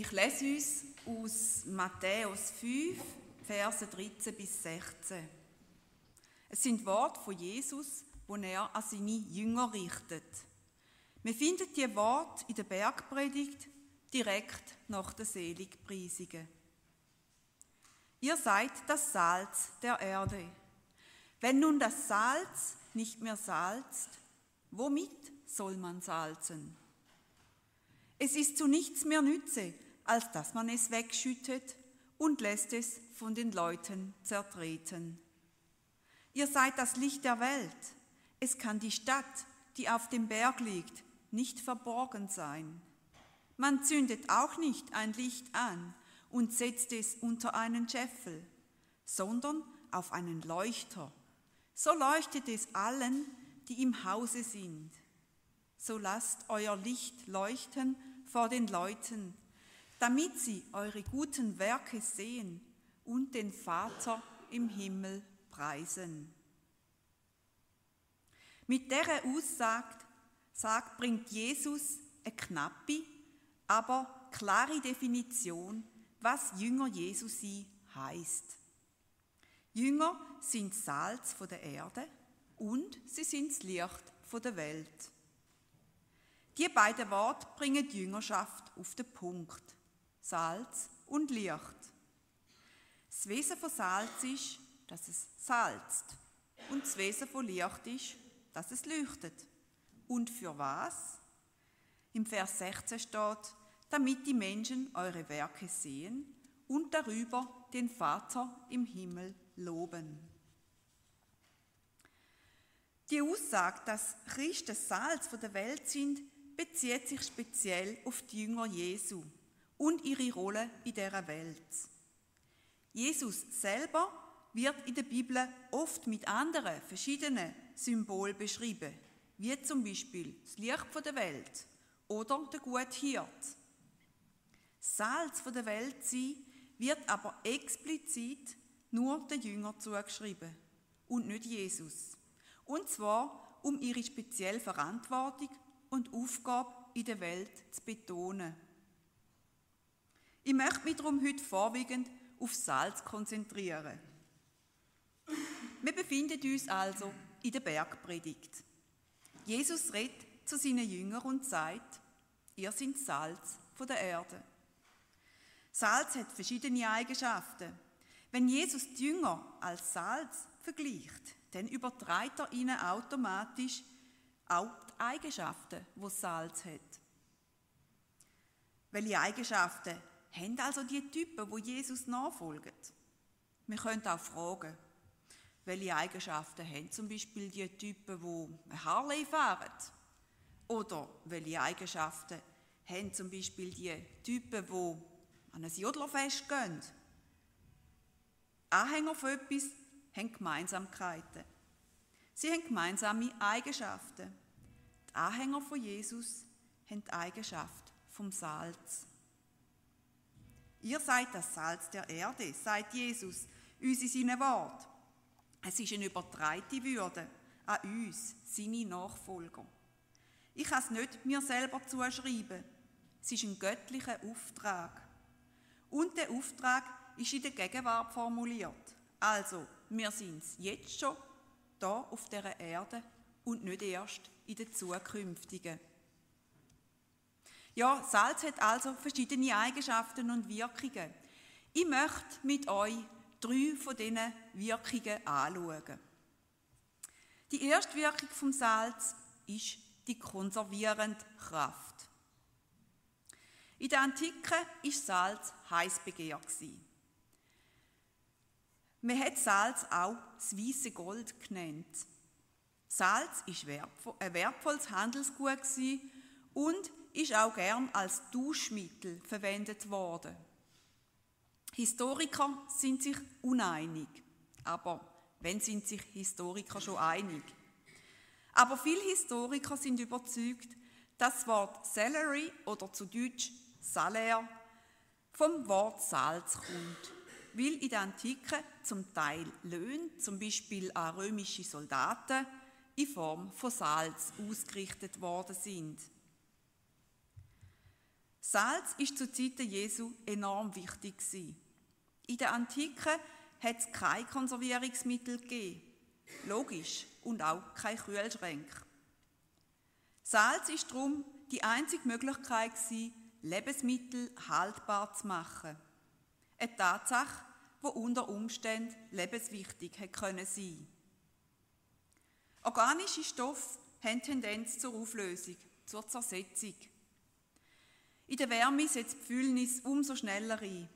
Ich lese uns aus Matthäus 5, Verse 13 bis 16. Es sind Worte von Jesus, wo er an seine Jünger richtet. Wir finden die Worte in der Bergpredigt direkt nach der Seligpreisungen. Ihr seid das Salz der Erde. Wenn nun das Salz nicht mehr salzt, womit soll man salzen? Es ist zu nichts mehr nütze, als dass man es wegschüttet und lässt es von den Leuten zertreten. Ihr seid das Licht der Welt. Es kann die Stadt, die auf dem Berg liegt, nicht verborgen sein. Man zündet auch nicht ein Licht an und setzt es unter einen Scheffel, sondern auf einen Leuchter. So leuchtet es allen, die im Hause sind. So lasst euer Licht leuchten vor den Leuten, damit sie eure guten Werke sehen und den Vater im Himmel preisen. Mit dieser Aussage sagt, bringt Jesus eine knappe, aber klare Definition, was Jünger Jesu sein heißt. Jünger sind Salz von der Erde und sie sind das Licht von der Welt. Die beiden Worte bringen die Jüngerschaft auf den Punkt. Salz und Licht. Das Wesen von Salz ist, dass es salzt. Und das Wesen von Licht ist, dass es leuchtet. Und für was? Im Vers 16 steht, damit die Menschen eure Werke sehen und darüber den Vater im Himmel loben. Die Aussage, dass Christen Salz der Welt sind, bezieht sich speziell auf die Jünger Jesu und ihre Rolle in dieser Welt. Jesus selber wird in der Bibel oft mit anderen verschiedenen Symbolen beschrieben, wie zum Beispiel das Licht der Welt oder der gute Hirt. Salz der Welt sein wird aber explizit nur den Jüngern zugeschrieben und nicht Jesus. Und zwar, um ihre spezielle Verantwortung und Aufgabe in der Welt zu betonen. Ich möchte mich darum heute vorwiegend auf Salz konzentrieren. Wir befinden uns also in der Bergpredigt. Jesus redet zu seinen Jüngern und sagt, ihr seid Salz von der Erde. Salz hat verschiedene Eigenschaften. Wenn Jesus die Jünger als Salz vergleicht, dann übertreibt er ihnen automatisch auch die Eigenschaften, die Salz hat. Welche Eigenschaften haben also die Typen, wo Jesus nachfolgen? Wir können auch fragen, welche Eigenschaften haben zum Beispiel die Typen, ein Harley fahren? Oder welche Eigenschaften haben zum Beispiel die Typen, die an ein Jodlerfest gehen? Anhänger von etwas haben Gemeinsamkeiten. Sie haben gemeinsame Eigenschaften. Die Anhänger von Jesus haben die Eigenschaft vom Salz. Ihr seid das Salz der Erde, sagt Jesus uns in seinen Wort. Es ist eine übertreite Würde an uns, seine Nachfolger. Ich kann es nicht mir selber zuschreiben. Es ist ein göttlicher Auftrag. Und der Auftrag ist in der Gegenwart formuliert. Also, wir sind es jetzt schon da auf der Erde und nicht erst in der zukünftigen. Ja, Salz hat also verschiedene Eigenschaften und Wirkungen. Ich möchte mit euch drei von diesen Wirkungen anschauen. Die erste Wirkung vom Salz ist die konservierende Kraft. In der Antike war Salz heiß begehrt. Man hat Salz auch das weiße Gold genannt. Salz war ein wertvolles Handelsgut und ist auch gern als Duschmittel verwendet worden. Historiker sind sich uneinig, aber wenn sind sich Historiker schon einig? Aber viele Historiker sind überzeugt, dass das Wort Salary oder zu Deutsch Salär vom Wort Salz kommt, weil in der Antike zum Teil Löhne, zum Beispiel an römische Soldaten, in Form von Salz ausgerichtet worden sind. Salz ist zu Zeiten Jesu enorm wichtig In der Antike hat es keine Konservierungsmittel gegeben. Logisch. Und auch kein Kühlschrank. Salz ist darum die einzige Möglichkeit Lebensmittel haltbar zu machen. Eine Tatsache, die unter Umständen lebenswichtig hätte können sein. Organische Stoffe haben Tendenz zur Auflösung, zur Zersetzung. In der Wärme setzt die Fühlnis umso schneller ein.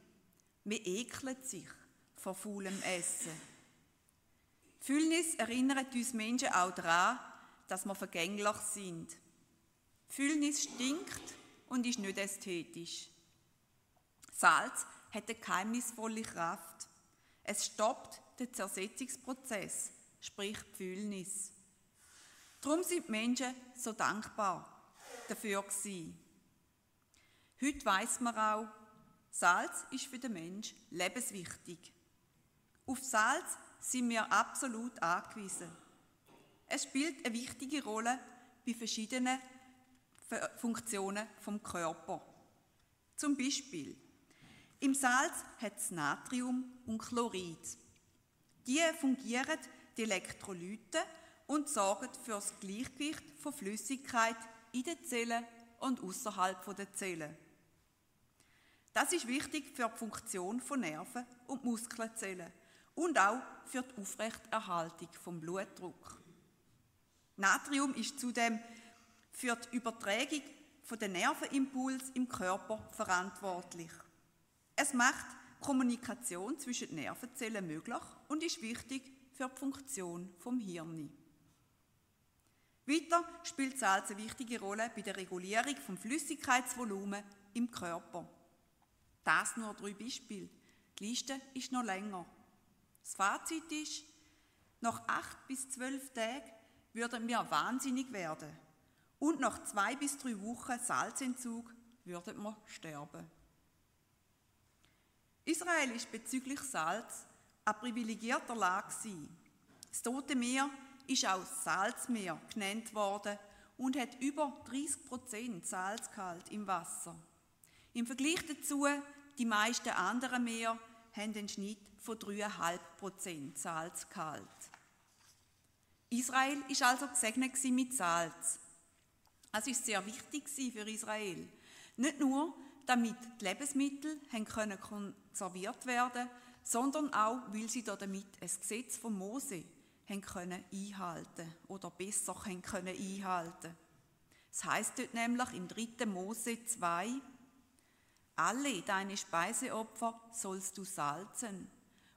Man ekelt sich vor faulem Essen. Die Fühlnis erinnert uns Menschen auch daran, dass wir vergänglich sind. Die Fühlnis stinkt und ist nicht ästhetisch. Salz hat eine geheimnisvolle Kraft. Es stoppt den Zersetzungsprozess, sprich die Fühlnis. Darum sind die Menschen so dankbar dafür gewesen. Heute weiß man auch, Salz ist für den Mensch lebenswichtig. Auf Salz sind wir absolut angewiesen. Es spielt eine wichtige Rolle bei verschiedenen Funktionen vom Körper. Zum Beispiel im Salz hat es Natrium und Chlorid. Die fungieren die Elektrolyte und sorgen für das Gleichgewicht von Flüssigkeit in den Zellen und außerhalb der Zellen. Das ist wichtig für die Funktion von Nerven und Muskelzellen und auch für die Aufrechterhaltung vom Blutdruck. Natrium ist zudem für die Übertragung der Nervenimpuls im Körper verantwortlich. Es macht Kommunikation zwischen den Nervenzellen möglich und ist wichtig für die Funktion vom Hirn. Weiter spielt Salz eine wichtige Rolle bei der Regulierung vom Flüssigkeitsvolumen im Körper. Das nur drei Beispiele. Die Liste ist noch länger. Das Fazit ist, nach acht bis zwölf Tagen würden wir wahnsinnig werden. Und nach zwei bis drei Wochen Salzentzug würden wir sterben. Israel ist bezüglich Salz eine privilegierter Lage. Das Tote Meer ist auch Salzmeer genannt worden und hat über 30 Prozent Salzgehalt im Wasser. Im Vergleich dazu, die meisten anderen Meer haben einen Schnitt von 3,5 Prozent Salzgehalt. Israel ist also gesegnet mit Salz. Es ist sehr wichtig für Israel. Nicht nur, damit die Lebensmittel konserviert werden sondern auch, weil sie damit ein Gesetz von Mose können einhalten oder besser können einhalten. Es heißt dort nämlich im 3. Mose 2, alle deine Speiseopfer sollst du salzen,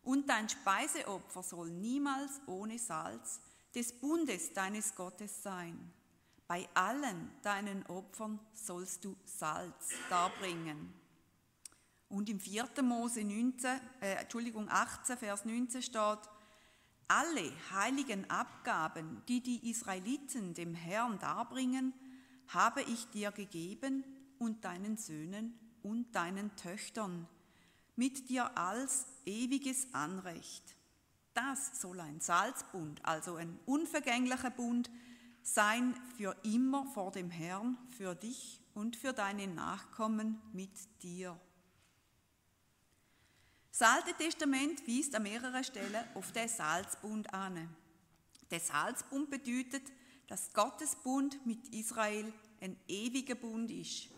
und dein Speiseopfer soll niemals ohne Salz des Bundes deines Gottes sein. Bei allen deinen Opfern sollst du Salz darbringen. Und im 4. Mose 19, äh, Entschuldigung, 18, Vers 19 steht, alle heiligen Abgaben, die die Israeliten dem Herrn darbringen, habe ich dir gegeben und deinen Söhnen und deinen Töchtern, mit dir als ewiges Anrecht. Das soll ein Salzbund, also ein unvergänglicher Bund, sein für immer vor dem Herrn, für dich und für deine Nachkommen mit dir. Das Alte Testament weist an mehreren Stellen auf den Salzbund an. Der Salzbund bedeutet, dass Gottes Bund mit Israel ein ewiger Bund ist.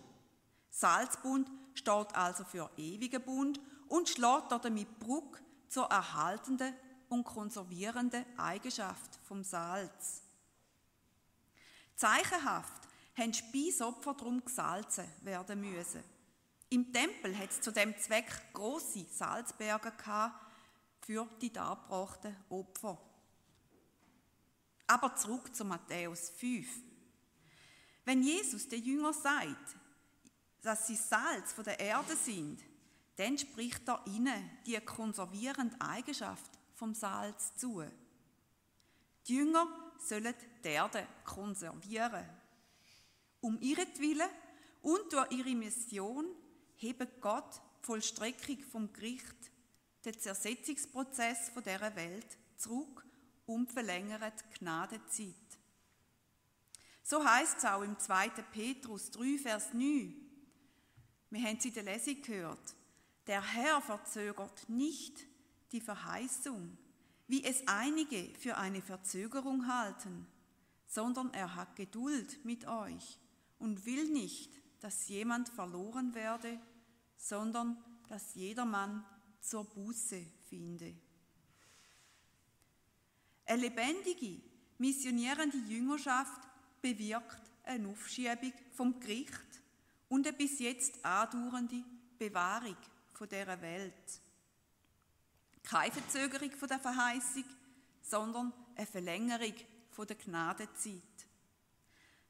Salzbund steht also für ewiger Bund und schlägt damit Bruck zur erhaltenden und konservierenden Eigenschaft vom Salz. Zeichenhaft haben Speisopfer darum gesalzen werden müssen. Im Tempel hat es zu dem Zweck große Salzberge für die dargebrachten Opfer. Aber zurück zu Matthäus 5. Wenn Jesus den Jünger sagt, dass sie Salz von der Erde sind, dann spricht er ihnen die konservierende Eigenschaft vom Salz zu. Die Jünger sollen die Erde konservieren. Um ihretwillen und durch ihre Mission hebt Gott die Vollstreckung vom Gericht den Zersetzungsprozess von dieser Welt zurück und verlängert die Gnadezeit. So heißt es auch im 2. Petrus 3, Vers 9. Wir haben sie in der Lesung gehört. Der Herr verzögert nicht die Verheißung, wie es einige für eine Verzögerung halten, sondern er hat Geduld mit euch und will nicht, dass jemand verloren werde, sondern dass jedermann zur Buße finde. Eine lebendige, missionierende Jüngerschaft bewirkt eine Aufschiebung vom Gericht und eine bis jetzt andauernde Bewahrung von dieser Welt. Keine Verzögerung von der Verheißung, sondern eine Verlängerung von der Gnadezeit.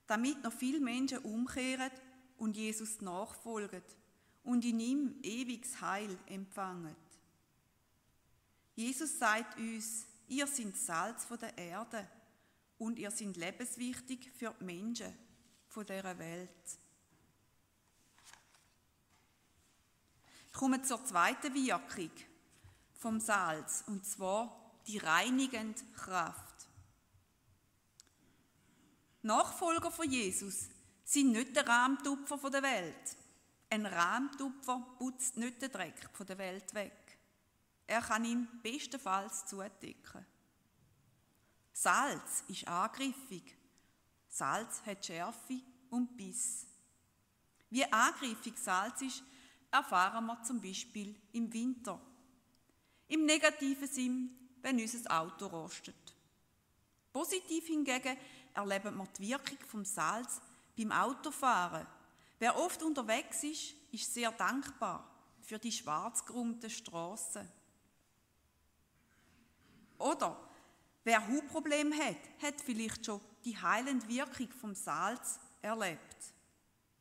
Damit noch viele Menschen umkehren und Jesus nachfolgen und in ihm ewiges Heil empfangen. Jesus sagt uns, ihr seid Salz von der Erde und ihr seid lebenswichtig für die Menschen von dieser Welt. Ich komme zur zweiten Wirkung vom Salz, und zwar die reinigende Kraft. Nachfolger von Jesus sind nicht der Rahmtupfer der Welt. Ein Rahmtupfer putzt nicht den Dreck der Welt weg. Er kann ihn bestenfalls zudecken. Salz ist angriffig. Salz hat Schärfe und Biss. Wie angriffig Salz ist, erfahren wir zum Beispiel im Winter. Im negativen Sinn, wenn unser Auto rostet. Positiv hingegen erleben wir die Wirkung vom Salz beim Autofahren. Wer oft unterwegs ist, ist sehr dankbar für die schwarzgerummten Straßen. Oder wer Hautprobleme hat, hat vielleicht schon die heilende Wirkung vom Salz erlebt.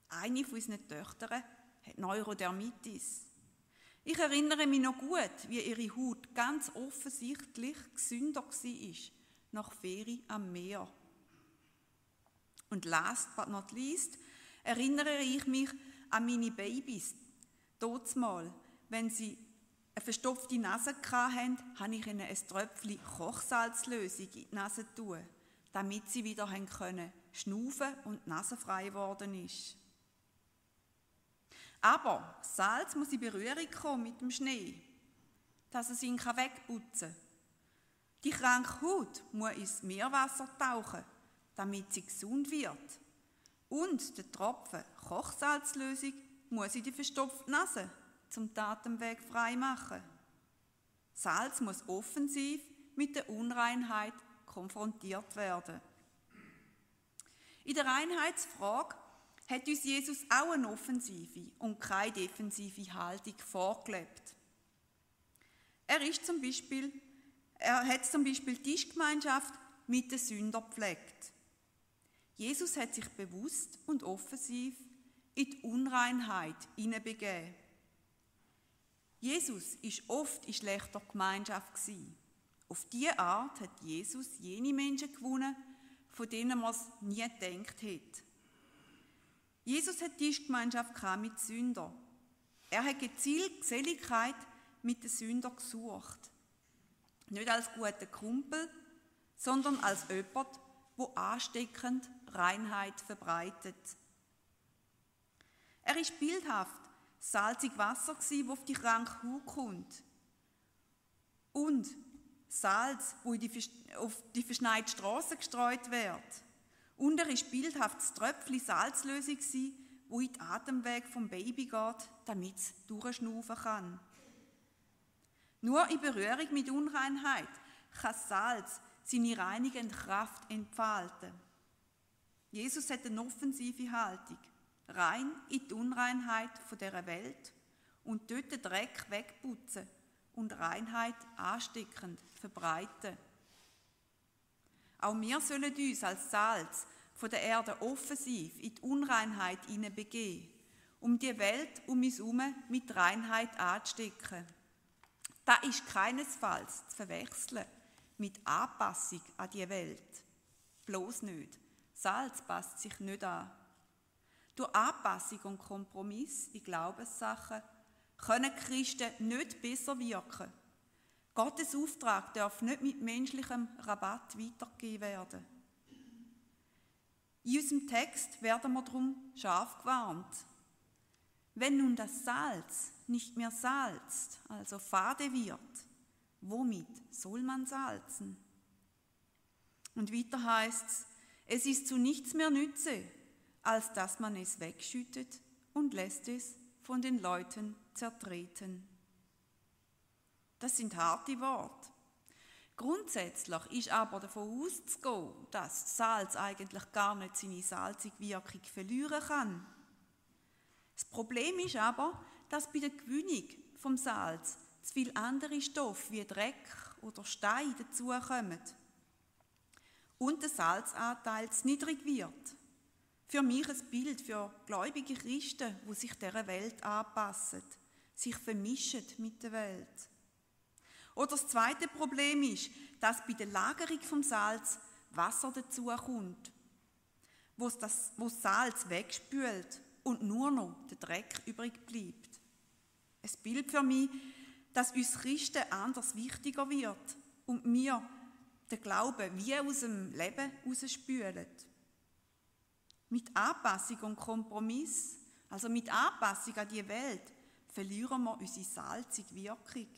Eine von unseren Töchtern hat Neurodermitis. Ich erinnere mich noch gut, wie ihre Haut ganz offensichtlich gesünder war nach Ferien am Meer. Und last but not least erinnere ich mich an meine Babys. Mal, wenn sie eine verstopfte Nase hatten, habe ich ihnen ein Tröpfchen Kochsalzlösung in die Nase tun, damit sie wieder können schnaufen und nasenfrei geworden ist. Aber Salz muss in Berührung kommen mit dem Schnee, dass es ihn wegputzen kann. Die kranke Haut muss ins Meerwasser tauchen, damit sie gesund wird. Und der Tropfen Kochsalzlösung muss in die verstopfte Nase zum Tatemweg frei machen. Salz muss offensiv mit der Unreinheit konfrontiert werden. In der Reinheitsfrage hat uns Jesus auch eine offensive und keine defensive Haltung vorgelebt. Er, ist zum Beispiel, er hat zum Beispiel Tischgemeinschaft mit den Sündern gepflegt. Jesus hat sich bewusst und offensiv in die Unreinheit hineinbegeben. Jesus ist oft in schlechter Gemeinschaft. Auf diese Art hat Jesus jene Menschen gewonnen, von denen man es nie gedacht hätte. Jesus hat Tischgemeinschaft mit Sündern. Er hat gezielt Geselligkeit mit den Sündern gesucht. Nicht als guter Kumpel, sondern als jemand, wo ansteckend Reinheit verbreitet. Er ist bildhaft salzig Wasser das auf die kranke Haut kommt. Und Salz, wo auf die verschneite Straße gestreut wird. Und er ist bildhaft das Tröpfchen Salzlösung wo in den Atemweg vom Baby geht, damit es durchschnaufen kann. Nur in Berührung mit Unreinheit kann Salz seine reinigende Kraft entfalten. Jesus hat eine offensive Haltung, rein in die Unreinheit dieser Welt und dort den Dreck wegputzen und Reinheit ansteckend verbreiten. Auch wir sollen uns als Salz von der Erde offensiv in die Unreinheit begeben, um die Welt um uns herum mit Reinheit anzustecken. Das ist keinesfalls zu verwechseln mit Anpassung an die Welt. Bloß nicht. Salz passt sich nicht an. Durch Anpassung und Kompromiss in Glaubenssachen können Christen nicht besser wirken Gottes Auftrag darf nicht mit menschlichem Rabatt weitergegeben werden. In unserem Text werden wir darum scharf gewarnt. Wenn nun das Salz nicht mehr salzt, also fade wird, womit soll man salzen? Und weiter heißt es, es ist zu nichts mehr nütze, als dass man es wegschüttet und lässt es von den Leuten zertreten. Das sind harte Worte. Grundsätzlich ist aber davon auszugehen, dass Salz eigentlich gar nicht seine salzige Wirkung verlieren kann. Das Problem ist aber, dass bei der Gewinnung vom Salz zu viele andere Stoffe wie Dreck oder Stein dazukommen und der Salzanteil zu niedrig wird. Für mich ein Bild für gläubige Christen, wo sich dieser Welt anpassen, sich vermischen mit der Welt. Oder das zweite Problem ist, dass bei der Lagerung vom Salz Wasser dazukommt, wo das, wo das Salz wegspült und nur noch der Dreck übrig bleibt. Ein Bild für mich, dass uns Christen anders wichtiger wird und wir den Glauben wie aus dem Leben rausspülen. Mit Anpassung und Kompromiss, also mit Anpassung an die Welt, verlieren wir unsere salzige Wirkung.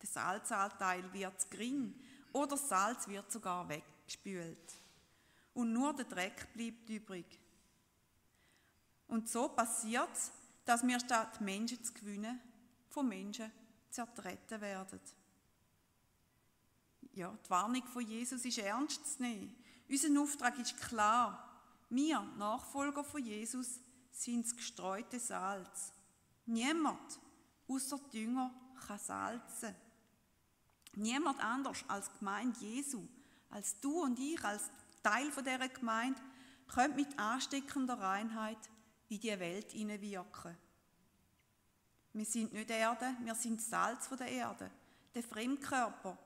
Der Salzanteil wird gering oder das Salz wird sogar weggespült. Und nur der Dreck bleibt übrig. Und so passiert es, dass wir statt Menschen zu gewinnen, von Menschen zertreten werden. Ja, die Warnung von Jesus ist ernst zu nehmen. Unser Auftrag ist klar. Wir, Nachfolger von Jesus, sind das gestreute Salz. Niemand, außer die Jünger, kann salzen. Niemand anders als Gemeinde Jesu, als du und ich, als Teil von dieser Gemeinde, können mit ansteckender Reinheit in die Welt hineinwirken. Wir sind nicht Erde, wir sind Salz von der Erde, der Fremdkörper,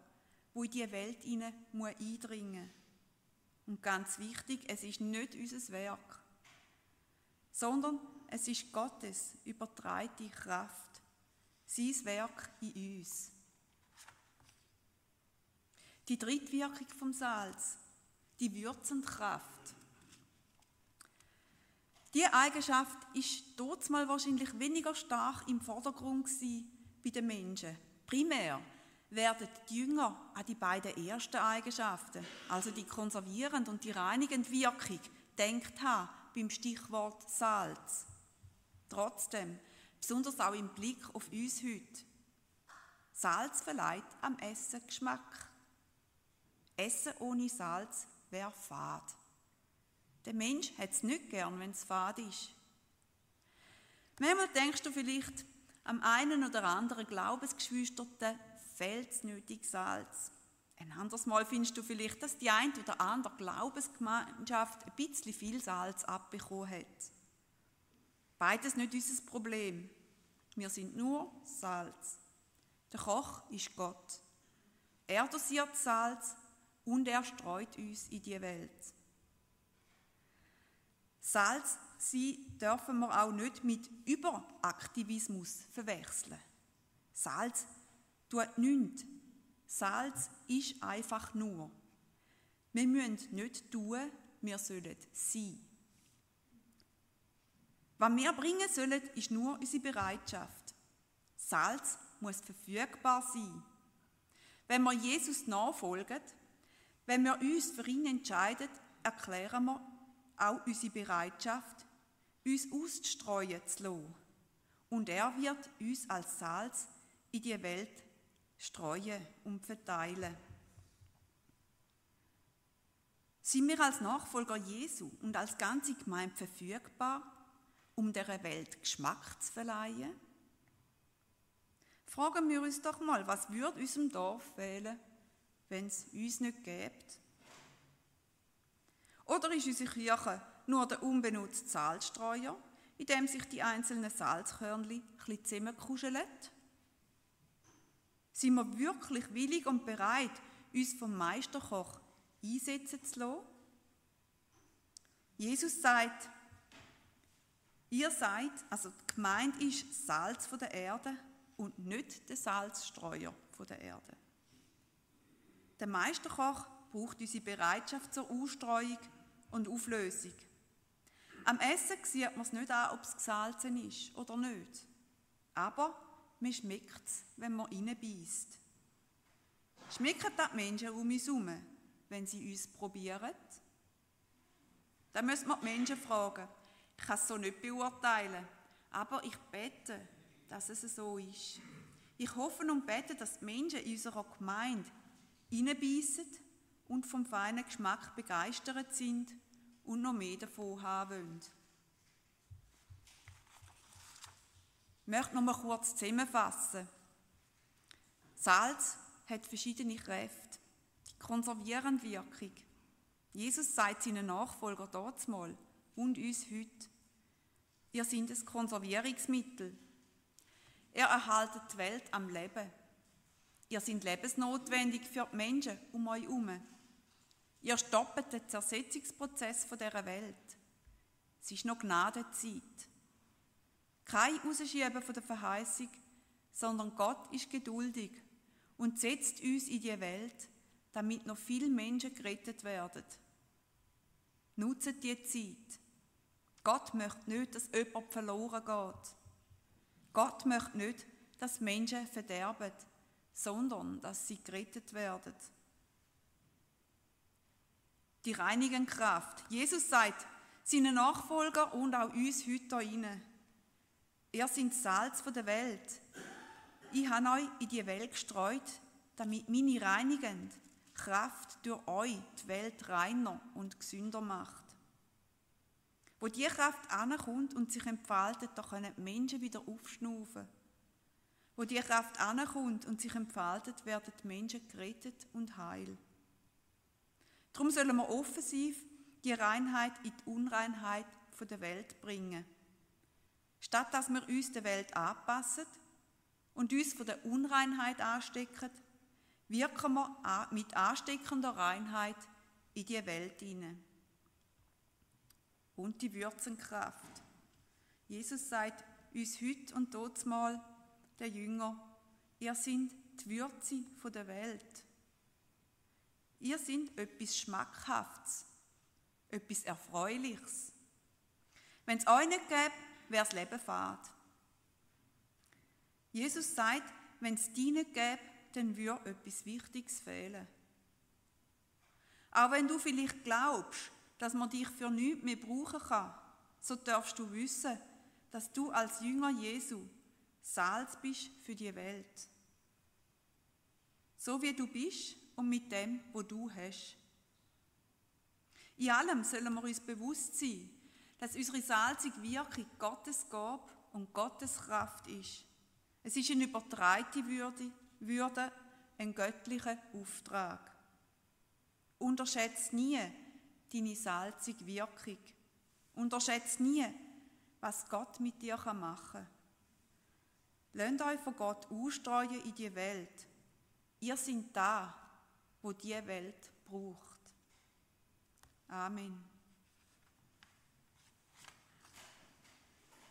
wo in die Welt hinein eindringen muss. Und ganz wichtig, es ist nicht unser Werk, sondern es ist Gottes übertreite Kraft, sein Werk in uns. Die Drittwirkung vom Salz, die würzende Kraft. Diese Eigenschaft ist mal wahrscheinlich weniger stark im Vordergrund bei den Menschen. Primär werden die Jünger an die beiden ersten Eigenschaften, also die konservierende und die reinigende Wirkung, denkt haben beim Stichwort Salz. Trotzdem, besonders auch im Blick auf uns heute, Salz verleiht am Essen Geschmack. Essen ohne Salz wäre fad. Der Mensch hat es nicht gern, wenn es fad ist. Manchmal denkst du vielleicht, am einen oder anderen Glaubensgeschwisterten fehlt nötig Salz. Ein anderes Mal findest du vielleicht, dass die ein oder andere Glaubensgemeinschaft ein bisschen viel Salz abbekommen hat. Beides nicht unser Problem. Wir sind nur Salz. Der Koch ist Gott. Er dosiert Salz und er streut uns in die Welt. Salz sie dürfen wir auch nicht mit Überaktivismus verwechseln. Salz tut nichts. Salz ist einfach nur. Wir müssen nicht tun, wir sollen sein. Was wir bringen sollen, ist nur unsere Bereitschaft. Salz muss verfügbar sein. Wenn wir Jesus nachfolgen, wenn wir uns für ihn entscheiden, erklären wir auch unsere Bereitschaft, uns auszustreuen zu lassen. Und er wird uns als Salz in die Welt streuen und verteilen. Sind wir als Nachfolger Jesu und als ganze Gemeinde verfügbar, um der Welt Geschmack zu verleihen? Fragen wir uns doch mal, was würde unserem Dorf fehlen, wenn es uns nicht gibt? Oder ist unsere Kirche nur der unbenutzte Salzstreuer, in dem sich die einzelnen Salzkörnchen ein zusammenkuscheln? Sind wir wirklich willig und bereit, uns vom Meisterkoch einsetzen zu lassen? Jesus sagt, ihr seid, also die Gemeinde ist Salz von der Erde und nicht der Salzstreuer von der Erde. Der Meisterkoch braucht unsere Bereitschaft zur Ausstreuung und Auflösung. Am Essen sieht man es nicht an, ob es gesalzen ist oder nicht. Aber man schmeckt es, wenn man reinbeißt. Schmecken das die Menschen um uns herum, wenn sie uns probieren? Dann müssen wir die Menschen fragen. Ich kann es so nicht beurteilen, aber ich bete, dass es so ist. Ich hoffe und bete, dass die Menschen in unserer Gemeinde reinbeissen und vom feinen Geschmack begeistert sind und noch mehr davon haben wollen. Ich möchte noch mal kurz zusammenfassen. Salz hat verschiedene Kräfte. Die konservierende Wirkung. Jesus sagt seinen Nachfolger dort mal und uns heute, ihr seid ein Konservierungsmittel. Er erhaltet die Welt am Leben. Ihr seid lebensnotwendig für die Menschen um euch herum. Ihr stoppt den Zersetzungsprozess dieser Welt. Es ist noch Gnadezeit. Kein Rausschieben von der Verheißung, sondern Gott ist geduldig und setzt uns in die Welt, damit noch viele Menschen gerettet werden. Nutzt die Zeit. Gott möchte nicht, dass jemand verloren geht. Gott möchte nicht, dass Menschen verderben, sondern dass sie gerettet werden. Die reinigende Kraft. Jesus sagt seinen Nachfolger und auch uns heute hier Ihr seid Salz der Welt. Ich habe euch in die Welt gestreut, damit meine reinigende Kraft durch euch die Welt reiner und gesünder macht. Wo die Kraft ankommt und sich entfaltet, da können Menschen wieder aufschnaufen. Wo die Kraft ankommt und sich entfaltet, werden die Menschen gerettet und heil. Darum sollen wir offensiv die Reinheit in die Unreinheit der Welt bringen. Statt dass wir uns der Welt anpassen und uns von der Unreinheit anstecken, wirken wir mit ansteckender Reinheit in die Welt hinein und die Würzenkraft. Jesus sagt uns heute und dort der Jünger, ihr sind die Würze der Welt. Ihr sind etwas Schmackhaftes, etwas Erfreuliches. Wenn es euch nicht gäbe, wäre das Leben fad. Jesus sagt, wenn es dich nicht gäbe, dann würde etwas Wichtiges fehlen. Auch wenn du vielleicht glaubst, dass man dich für nichts mehr brauchen kann, so darfst du wissen, dass du als Jünger Jesu Salz bist für die Welt. So wie du bist und mit dem, wo du hast. In allem sollen wir uns bewusst sein, dass unsere salzige Wirkung Gottes Gab und Gottes Kraft ist. Es ist eine übertreite Würde, Würde ein göttlicher Auftrag. Unterschätzt nie, deine salzige Wirkung. Unterschätze nie, was Gott mit dir machen kann. Lasst euch von Gott ausstreuen in die Welt. Ihr seid da, wo die Welt braucht. Amen.